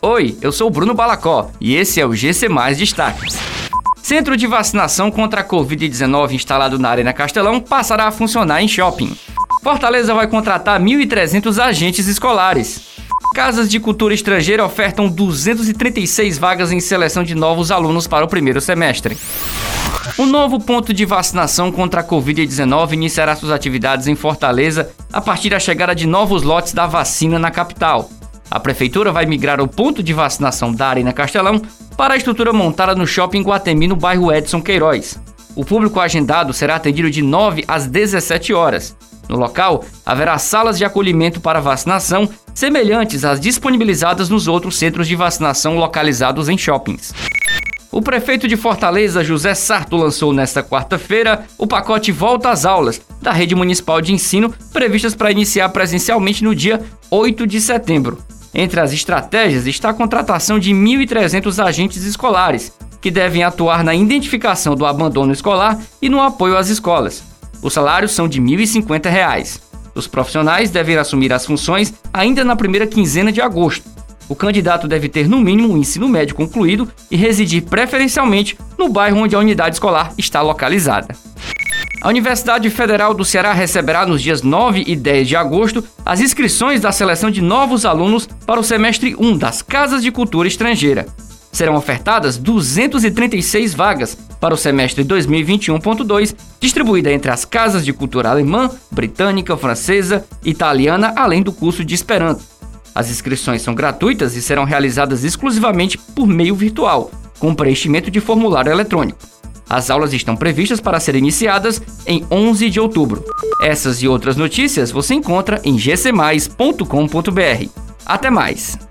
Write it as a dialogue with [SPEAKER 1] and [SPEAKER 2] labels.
[SPEAKER 1] Oi, eu sou o Bruno Balacó e esse é o GC Mais Destaques. Centro de vacinação contra a Covid-19 instalado na Arena Castelão passará a funcionar em shopping. Fortaleza vai contratar 1.300 agentes escolares. Casas de cultura estrangeira ofertam 236 vagas em seleção de novos alunos para o primeiro semestre. O novo ponto de vacinação contra a Covid-19 iniciará suas atividades em Fortaleza a partir da chegada de novos lotes da vacina na capital. A prefeitura vai migrar o ponto de vacinação da Arena Castelão para a estrutura montada no Shopping Guatemi, no bairro Edson Queiroz. O público agendado será atendido de 9 às 17 horas. No local, haverá salas de acolhimento para vacinação semelhantes às disponibilizadas nos outros centros de vacinação localizados em shoppings. O prefeito de Fortaleza, José Sarto, lançou nesta quarta-feira o pacote Volta às Aulas da Rede Municipal de Ensino, previstas para iniciar presencialmente no dia 8 de setembro. Entre as estratégias está a contratação de 1.300 agentes escolares, que devem atuar na identificação do abandono escolar e no apoio às escolas. Os salários são de R$ 1.050. Os profissionais devem assumir as funções ainda na primeira quinzena de agosto. O candidato deve ter no mínimo o um ensino médio concluído e residir preferencialmente no bairro onde a unidade escolar está localizada. A Universidade Federal do Ceará receberá nos dias 9 e 10 de agosto as inscrições da seleção de novos alunos para o semestre 1 das Casas de Cultura Estrangeira. Serão ofertadas 236 vagas para o semestre 2021.2, distribuída entre as casas de cultura alemã, britânica, francesa, italiana, além do curso de Esperanto. As inscrições são gratuitas e serão realizadas exclusivamente por meio virtual, com preenchimento de formulário eletrônico. As aulas estão previstas para serem iniciadas em 11 de outubro. Essas e outras notícias você encontra em gcmais.com.br. Até mais!